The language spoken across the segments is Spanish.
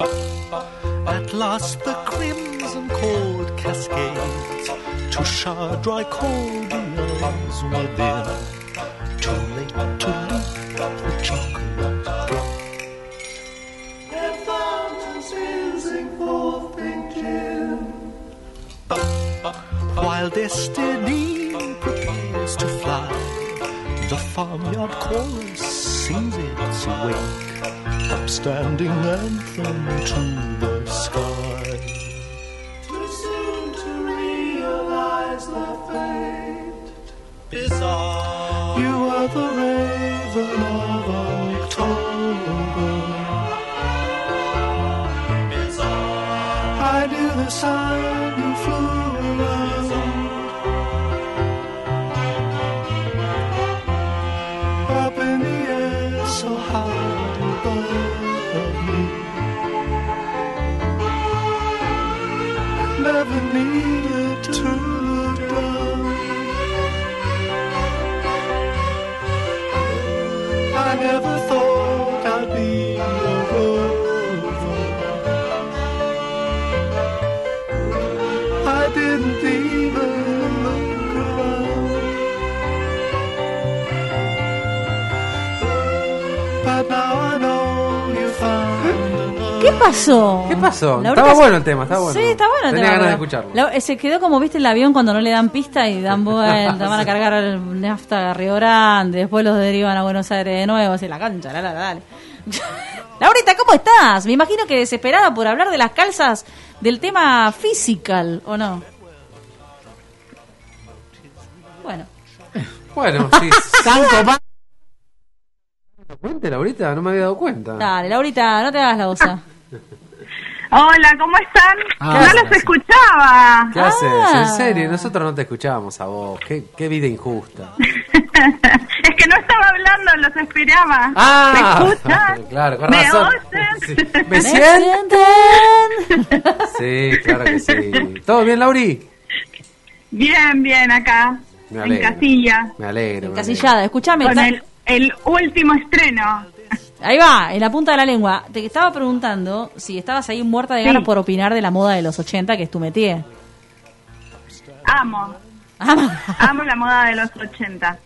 At last the crimson cord cascades to shower dry cordials within. Too late to leap the chocolate drop. And fountains oozing forth pink gin. While destiny prepares to fly, the farmyard chorus sings its wake, upstanding anthem to the sky. Too soon to realize their fate. Bizarre. You are the raven I never pasó? ¿Qué pasó? Estaba se- bueno el tema, estaba bueno. Sí, está bueno el Tenía tema. ganas de escucharlo. la- eh, se quedó como viste el avión cuando no le dan pista y dan vuelta, van a cargar el nafta a Río Grande, después los derivan a Buenos Aires de nuevo, así la cancha, la, la, la, dale. Laurita, ¿cómo estás? Me imagino que desesperada por hablar de las calzas del tema physical, ¿o no? Bueno, Bueno, sí. Copado. Cuente, Laurita, no me había dado cuenta. dale, Laurita, no te hagas la osa. Hola, ¿cómo están? Ah, no los escuchaba. ¿Qué haces? Ah. En serio, nosotros no te escuchábamos a vos. Qué, qué vida injusta. es que no estaba hablando, los esperaba. Ah, ¿Me escuchan? claro, con ¿Me razón. Sí. ¿Me ¿Me sienten? Sí, claro que sí. ¿Todo bien, Lauri? Bien, bien, acá. Me en casilla. Me alegro. Encasillada, escúchame. Con el último estreno. Ahí va, en la punta de la lengua. Te estaba preguntando si estabas ahí muerta de Sí. ganas por opinar de la moda de los 80, que es tu métier. Amo. Ah, Amo la moda de los 80.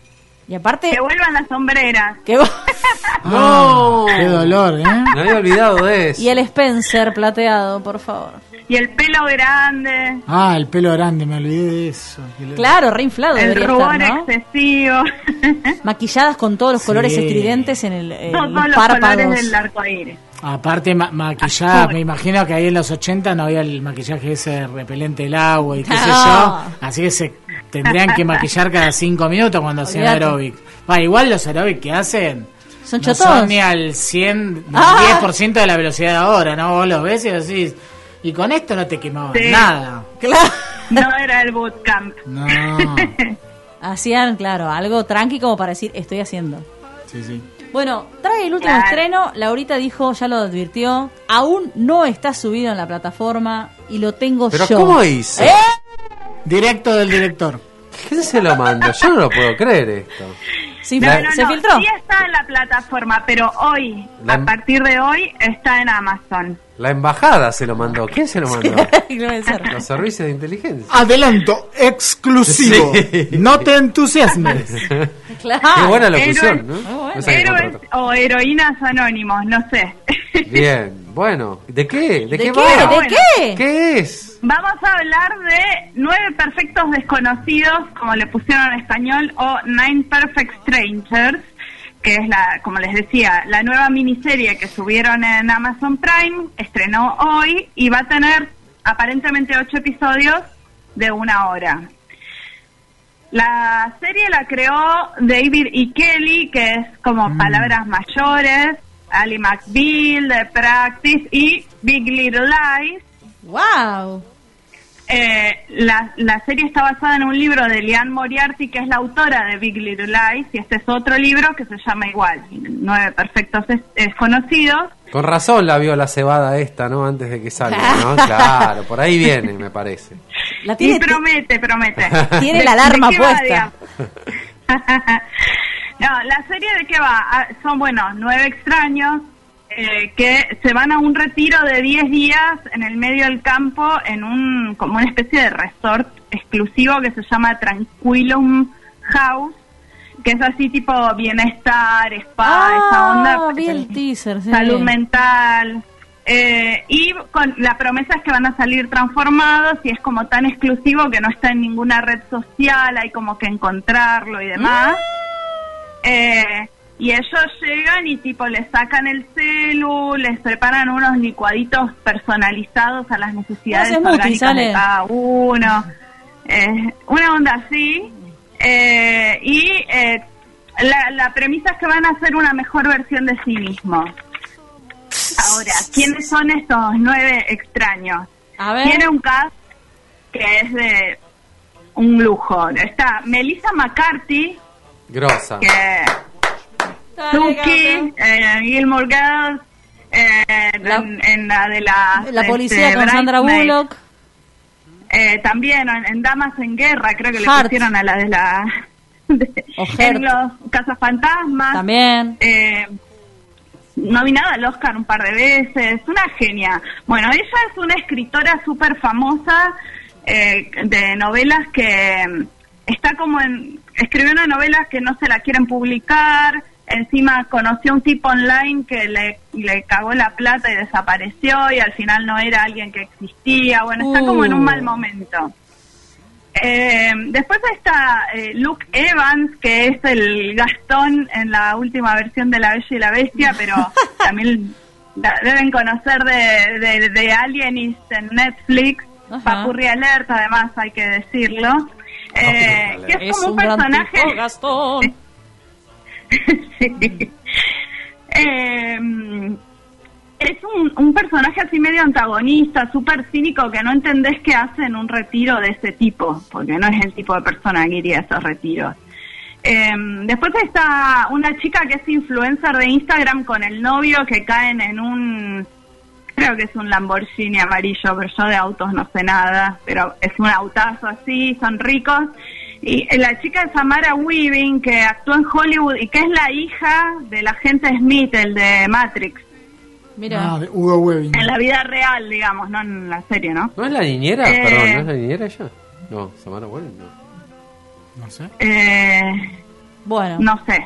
Y aparte, Que vuelvan las sombreras. que No. Qué dolor, ¿eh? Me había olvidado de eso. y el Spencer plateado, por favor. Y el pelo grande. Ah, el pelo grande, me olvidé de eso. Qué lo- Claro, reinflado El debería rubor estar, ¿no? excesivo. Maquilladas con todos los Sí. colores estridentes en el, en Todos los los párpados. colores del arco iris. Aparte, ma- maquillada, me imagino que ahí en los 80 no había el maquillaje ese repelente del agua y qué sé No. yo. Así que se tendrían que maquillar cada 5 minutos cuando hacían aeróbic. Va, igual los aeróbic que hacen Son no chotos. son ni al 100, ni Ah. al 10% de la velocidad de ahora, ¿no? Vos los ves y decís, y con esto no te quemaban Sí. nada. Claro. No era el bootcamp. No. Hacían, claro, algo tranqui como para decir, estoy haciendo. Sí, sí. Bueno, trae el último Claro. estreno. Laurita dijo, ya lo advirtió. Aún no está subido en la plataforma y lo tengo Pero yo. ¿cómo hice? ¿Eh? Directo del director. ¿Quién se lo mandó? Yo no lo puedo creer esto. Sí, No, no, ¿Se no, filtró? Sí está en la plataforma, pero hoy, La- a partir de hoy, está en Amazon. La embajada se lo mandó. ¿Quién se lo mandó? Los servicios de inteligencia. Adelanto, exclusivo. Sí. No te entusiasmes. Claro. Qué buena locución, héroes- ¿no? Bueno. Héroes o heroínas anónimos, no sé. Bien, bueno. ¿De qué? ¿De, ¿De qué, qué? va? ¿De Bueno. qué? ¿Qué es? Vamos a hablar de Perfectos Desconocidos, como le pusieron en español, o Nine Perfect Strangers, que es la, como les decía, la nueva miniserie que subieron en Amazon Prime, estrenó hoy y va a tener aparentemente ocho episodios de una hora. La serie la creó David E. Kelly, que es como Palabras Mayores, Ali McBeal, The Practice y Big Little Lies. Wow. Eh, la, la serie está basada en un libro de Liane Moriarty, que es la autora de Big Little Lies, y este es otro libro que se llama igual, Nueve Perfectos Des- Desconocidos. Con razón la vio la cebada esta, ¿no? Antes de que salga, ¿no? Claro, por ahí viene, me parece. La Y tiene, promete, promete. Tiene ¿De- la alarma puesta. no, la serie de qué va? Ah, Son, bueno, nueve extraños eh, que se van a un retiro de 10 días en el medio del campo en un como una especie de resort exclusivo que se llama Tranquilum House, que es así tipo bienestar, spa, esa onda. Ah, vi el teaser, sí. Salud mental. eh, y con la promesa es que van a salir transformados y es como tan exclusivo que no está en ninguna red social, hay como que encontrarlo y demás. Eh, y ellos llegan y tipo les sacan el celu, les preparan unos licuaditos personalizados a las necesidades smoothie, orgánicas de cada uno. Eh, una onda así. Eh, y eh, la, la premisa es que van a ser una mejor versión de sí mismos. Ahora, ¿quiénes son estos nueve extraños? A ver. Tiene un cast que es de un lujo. Está Melissa McCarthy, Grosa. que Eh, Gilmore Girls, eh, La- en, en la de la... La este, policía con Sandra. Bullock. Eh, también en, en Damas en Guerra, creo que le pusieron a la de la... de- en los Cazafantasmas. También. Eh, nominada al Oscar un par de veces, una genia. Bueno, ella es una escritora súper famosa eh, de novelas que mm, está como en... Escribió una novela que no se la quieren publicar, encima conoció un tipo online que le, le cagó la plata y desapareció y al final no era alguien que existía. Bueno, está como en un Uh. mal momento. Eh, después está eh, Luke Evans, que es el Gastón en la última versión de La Bella y la Bestia, pero también deben conocer de, de, de Alienist en Netflix. Ajá. Papurri Alert, además, hay que decirlo. Eh, que es Es como un personaje. tipo, Gastón. Eh, es un, un personaje así medio antagonista, súper cínico, que no entendés qué hace en un retiro de ese tipo, porque no es el tipo de persona que iría a esos retiros. Eh, después está una chica que es influencer de Instagram con el novio que caen en un, creo que es un Lamborghini amarillo, pero yo de autos no sé nada, pero es un autazo así, son ricos. Y la chica Samara Weaving, que actuó en Hollywood y que es la hija del agente Smith, el de Matrix, Mira. De Hugo Webbing. en la vida real, digamos, no en la serie, ¿no? ¿No es la niñera? Eh. Perdón, ¿no es la niñera ella? No, Samara Webbing, no. No sé. Eh, Bueno, no sé.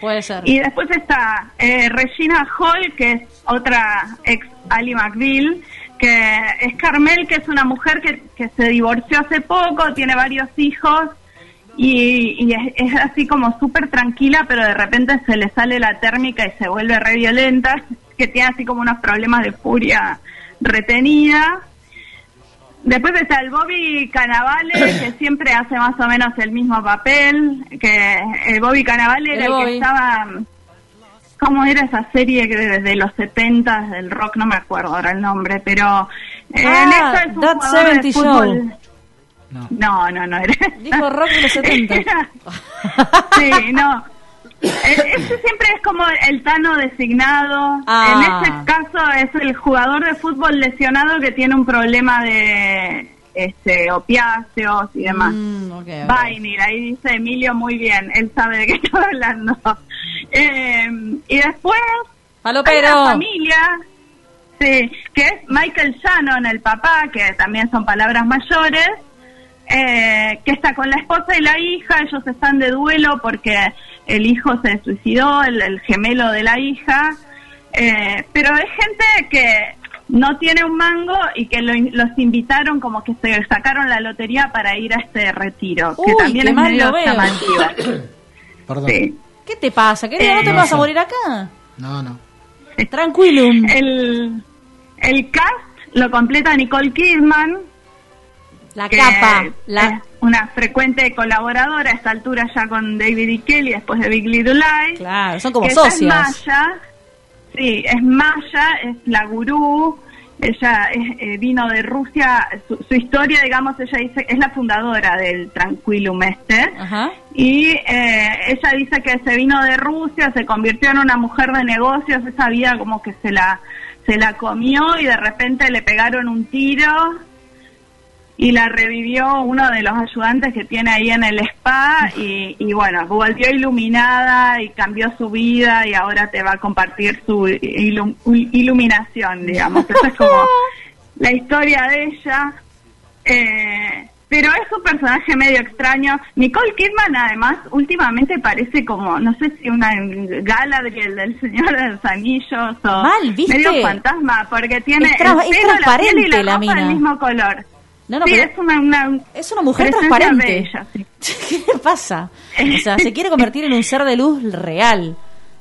puede ser. Y después está eh, Regina Hall, que es otra ex Ali McBeal, que es Carmel, que es una mujer que, que se divorció hace poco, tiene varios hijos y, y es, es así como súper tranquila, pero de repente se le sale la térmica y se vuelve re violenta, que tiene así como unos problemas de furia retenida. Después está el Bobby Cannavale, que siempre hace más o menos el mismo papel, que el Bobby Cannavale El era el que estaba... ¿Cómo era esa serie que desde los 70 del rock? No me acuerdo ahora el nombre, pero... eh, Ah, en eso es un That jugador de 70 fútbol. Show. No. No, no, no era. Dijo rock de los 70. Era- sí, no. E- Ese siempre es como el Tano designado. Ah. En este caso es el jugador de fútbol lesionado que tiene un problema de este opiáceos y demás. Mm, ok, ok. Vainir, ahí dice Emilio muy bien, él sabe de qué estoy hablando. Eh, y después hay Palopero. una familia, sí, que es Michael Shannon, el papá, que también son palabras mayores, eh, que está con la esposa y la hija, ellos están de duelo porque el hijo se suicidó, el, el gemelo de la hija, eh, pero es gente que no tiene un mango y que lo los invitaron como que se sacaron la lotería para ir a este retiro, que también qué es mal medio. Perdón. Sí. ¿Qué te pasa, querido? ¿No te Eh, vas a morir acá? No, no. Tranquilum. El, el cast lo completa Nicole Kidman, La capa. es La... una frecuente colaboradora a esta altura ya con David y Kelly después de Big Little Lies. Claro, son como socias. Es Maya, sí, es Maya, es la gurú. Ella es, eh, vino de Rusia, su, su historia, digamos, ella dice, es la fundadora del Tranquilum este. Ajá. Y eh, ella dice que se vino de Rusia, se convirtió en una mujer de negocios, esa vida como que se la, se la comió y de repente le pegaron un tiro y la revivió uno de los ayudantes que tiene ahí en el spa y, y bueno, volvió iluminada y cambió su vida y ahora te va a compartir su ilu- iluminación, digamos. Esa es como la historia de ella. Eh, pero es un personaje medio extraño. Nicole Kidman, además, últimamente parece como, no sé si una Galadriel del Señor de los Anillos o Mal, ¿viste? medio fantasma, porque tiene Es el pelo, la piel y transparente la, la mina. del mismo color. No, no, sí, pero es una, una es una mujer transparente. bella, sí. ¿Qué pasa? O sea, se quiere convertir en un ser de luz real.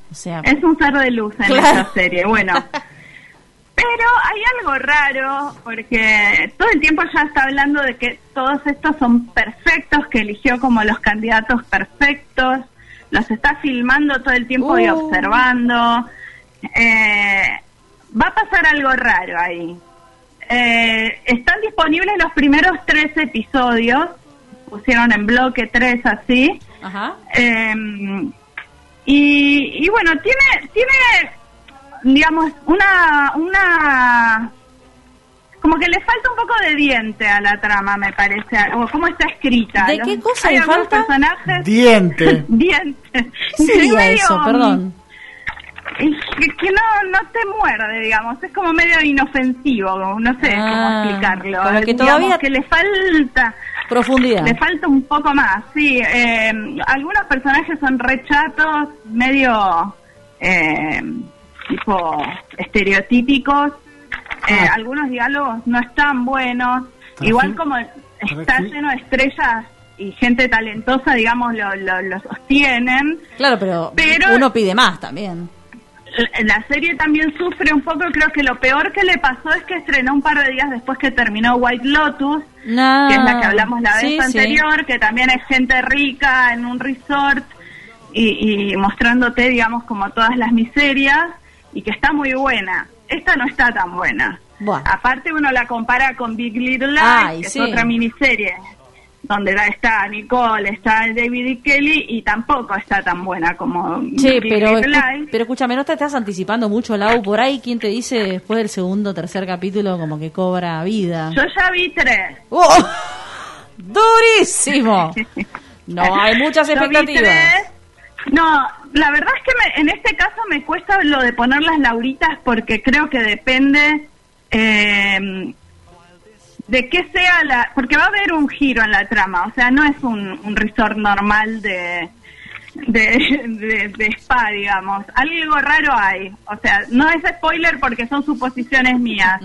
O sea, Es un ser de luz en Claro. esta serie, bueno. Pero hay algo raro, porque todo el tiempo ya está hablando de que todos estos son perfectos, que eligió como los candidatos perfectos, los está filmando todo el tiempo y Uh. observando. Eh, va a pasar algo raro ahí. Eh, están disponibles los primeros tres episodios, pusieron en bloque tres así. ajá. Eh, y, y bueno, tiene, tiene, digamos, una, una, como que le falta un poco de diente a la trama, me parece, o cómo está escrita. ¿De Los- qué cosa hay le algunos falta? personajes Diente. dientes. ¿Qué sería Medio, eso? Perdón. Y Que, que no, no te muerde, digamos, es como medio inofensivo, como no sé Ah, cómo explicarlo. como que Digamos todavía- que le falta... Profundidad. Le falta un poco más, sí. eh, algunos personajes son rechatos, medio eh, tipo estereotípicos. Eh, Ah. Algunos diálogos no están buenos. Igual como está lleno de estrellas y gente talentosa, digamos, lo, lo, lo sostienen. Claro, pero, Pero- uno pide más también. La serie también sufre un poco, creo que lo peor que le pasó es que estrenó un par de días después que terminó White Lotus, No. que es la que hablamos la vez Sí, sí. anterior, que también es gente rica en un resort y, y mostrándote, digamos, como todas las miserias y que está muy buena. Esta no está tan buena. Bueno. Aparte uno la compara con Big Little Lies, Ay, que sí. es otra miniserie donde la- está Nicole, está David y Kelly y tampoco está tan buena como Big pero, escu- pero escúchame, ¿no te estás anticipando mucho, Lau? Por ahí, ¿quién te dice después del segundo o tercer capítulo como que cobra vida? Yo ya vi tres. ¡Oh! ¡Durísimo! No hay muchas expectativas. No, la verdad es que me- en este caso me cuesta lo de poner las lauritas porque creo que depende eh, de qué sea la... Porque va a haber un giro en la trama, o sea, no es un, un resort normal de, de, de, de spa, digamos. Algo raro hay. O sea, no es spoiler porque son suposiciones mías.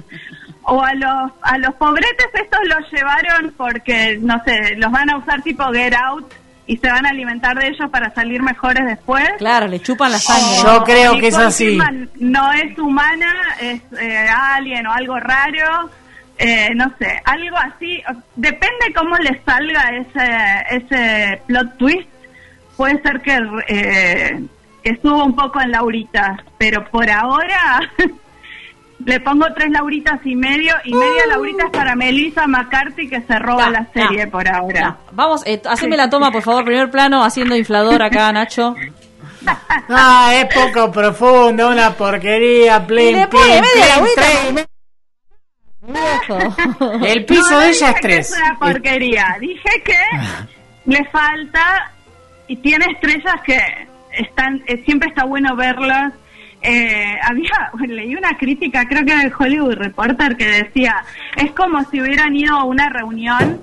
O a los, a los pobretes estos los llevaron porque, no sé, los van a usar tipo Get Out y se van a alimentar de ellos para salir mejores después. Claro, le chupan la sangre. Yo creo que es así. No es humana, es eh, alien o algo raro. Eh, no sé, algo así. Depende cómo le salga ese, ese plot twist. Puede ser que, eh, que suba un poco en lauritas, pero por ahora le pongo tres lauritas y medio y media lauritas para Melissa McCarthy que se roba No, la serie no, por ahora. no. Vamos, eh, haceme la toma, por favor, primer plano, haciendo inflador acá, Nacho. Ah, es poco profundo, una porquería, Y plin, le pone plin, media plin, agüita. tres y me- Viejo. El piso No, de ella es tres. Es una porquería. Dije que le falta y tiene estrellas que están, eh, siempre está bueno verlas. Eh, había, leí una crítica, creo que del Hollywood Reporter, que decía, es como si hubieran ido a una reunión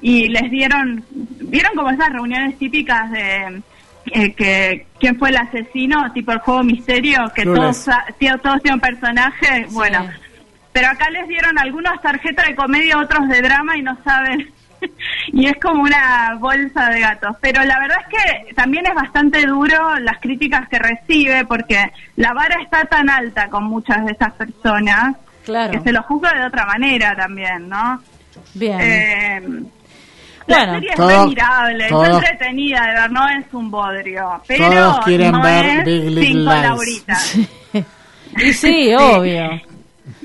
y les dieron, vieron como esas reuniones típicas de eh, que quién fue el asesino, tipo el juego misterio, que todos, tío- todos tienen personaje, bueno, Sí. Pero acá les dieron algunas tarjetas de comedia, otros de drama y no saben. y es como una bolsa de gatos. Pero la verdad es que también es bastante duro las críticas que recibe porque la vara está tan alta con muchas de esas personas Claro. que se lo juzga de otra manera también, ¿no? Bien. Eh, Bueno, la serie es todo- re mirable, todo- es entretenida, de ver, no es un bodrio. Pero Todos quieren no ver es Big Little Lies. lauritas. y sí, obvio.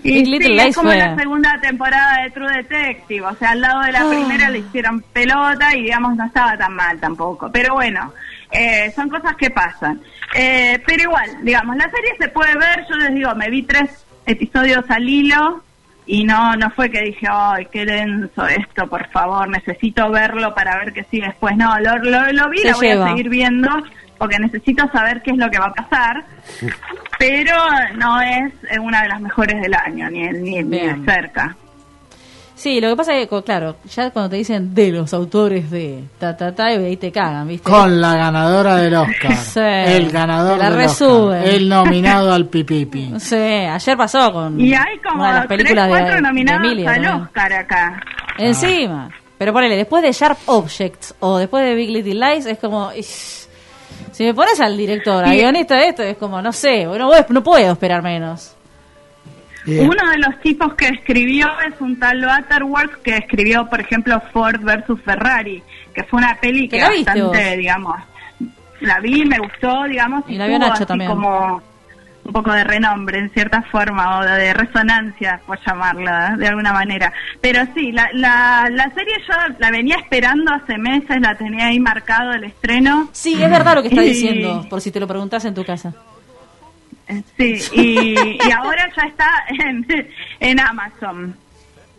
Y Big sí, es como fue- la segunda temporada de True Detective, o sea, al lado de la Ah. primera le hicieron pelota y digamos no estaba tan mal tampoco, pero bueno, eh, son cosas que pasan. Eh, pero igual, digamos, la serie se puede ver, yo les digo, me vi tres episodios al hilo, y no no fue que dije, ay, qué denso esto, por favor, necesito verlo para ver qué sigue después. No, lo, lo, lo vi, Se lo voy a seguir viendo porque necesito saber qué es lo que va a pasar, pero no es eh, una de las mejores del año, ni, ni, ni de cerca. Sí, lo que pasa es que, claro, ya cuando te dicen de los autores de ta ta ta, y ahí te cagan, ¿viste? Con la ganadora del Oscar. Sí. El ganador la del resuben. Oscar. El nominado al pipipi. No sé, ayer pasó con Y hay como una de las tres, películas de, cuatro de nominados Emilia. al. Oscar acá. Encima. Pero ponele, después de Sharp Objects o después de Big Little Lies, es como. ish, si me pones al director, al guionista de esto, es como, no sé, no, voy- no puedo esperar menos. Uno de los tipos que escribió es un tal Butterworth que escribió, por ejemplo, Ford versus Ferrari, que fue una peli ¿Te que viste bastante, digamos, la vi, me gustó, digamos, Y la vio Nacho así también. como un poco de renombre en cierta forma o de, resonancia, por llamarla de alguna manera. Pero sí, la, la, la serie yo la venía esperando hace meses, la tenía ahí marcado el estreno. Sí, es verdad lo que está Y- diciendo, por si te lo preguntas en tu casa. Eh, Sí, y, y ahora ya está en, en Amazon.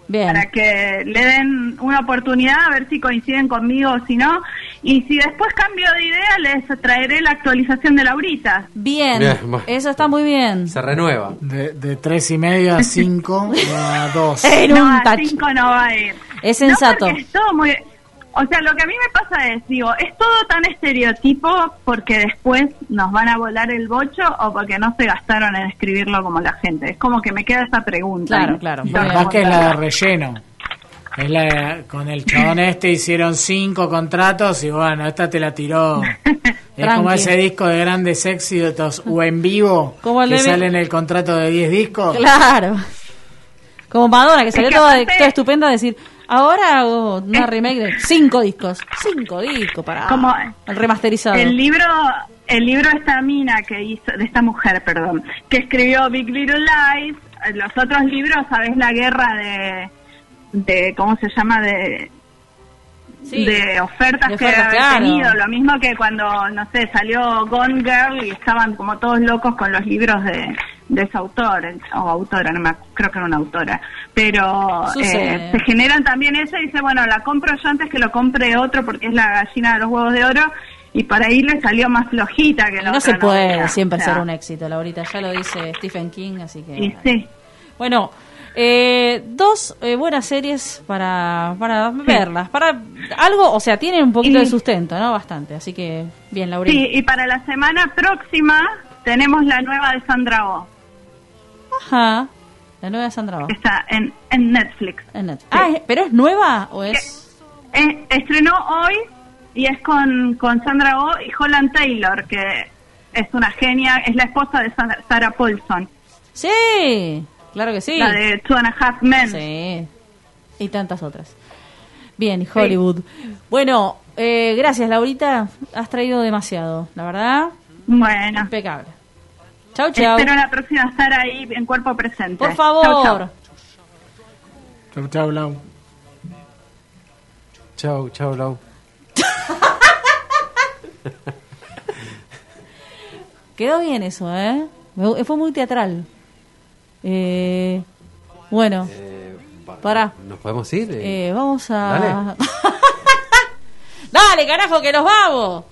Bien. para que le den una oportunidad a ver si coinciden conmigo o si no. Y si después cambio de idea, les traeré la actualización de Laurita. Bien, Bien, eso está muy bien. Se renueva. De, de tres y medio a cinco a dos. En no, un a cinco no va a ir. Es sensato. No, porque es todo muy... O sea, lo que a mí me pasa es, digo, es todo tan estereotipo porque después nos van a volar el bocho o porque no se gastaron en escribirlo como la gente. Es como que me queda esa pregunta. Claro, ¿no? claro. Capaz que es la de relleno. Es la de- con el chabón este hicieron cinco contratos y bueno, esta te la tiró. Es como ese disco de grandes éxitos o en vivo Como que sale en el contrato de 10 discos. Claro. Como Madonna, que salió que toda, toda estupenda a decir, ahora hago una remake de cinco discos. Cinco discos para Como el remasterizado. El libro, el libro de esta mina que hizo, de esta mujer, perdón, que escribió Big Little Lies, eh, los otros libros, sabes la guerra de, de ¿cómo se llama? de Sí. de ofertas, De que ofertas, había claro. tenido, lo mismo que cuando, no sé, salió Gone Girl y estaban como todos locos con los libros de, de ese autor, o autora, no me creo que era una autora, pero eh, se generan también eso y dice, bueno, la compro yo antes que lo compre otro porque es la gallina de los huevos de oro y por ahí le salió más flojita que la no otra se puede novela. siempre O sea, ser un éxito, Laurita. Ya lo dice Stephen King, así que. Y sí. Bueno, eh, dos eh, buenas series para, para verlas. Para algo, o sea, tienen un poquito Y- de sustento, ¿no? Bastante. Así que, bien, Laurita. Sí, y para la semana próxima tenemos la nueva de Sandra Oh, Ajá. La nueva de Sandra Oh, está en, en Netflix. en Netflix. Ah, ¿es- ¿pero es nueva o es...? Eh, estrenó hoy y es con, con Sandra Oh y Holland Taylor, que es una genia, es la esposa de Sa- Sarah Paulson, Sí, claro que sí. la de Two and a Half Men. Sí. Y tantas otras. Bien, Hollywood. Bueno, eh, gracias, Laurita. Has traído demasiado, la verdad. Bueno, Impecable. Chau, chau. espero la próxima estar ahí en cuerpo presente. Por Chau, favor. chau. Chau, chau, Lau. Chau, chau, Lau. Quedó bien eso, ¿eh? Fue muy teatral. Eh, bueno, Eh, pa- Pará. ¿Nos podemos ir? Eh, vamos a... Dale. Dale, carajo, que nos vamos.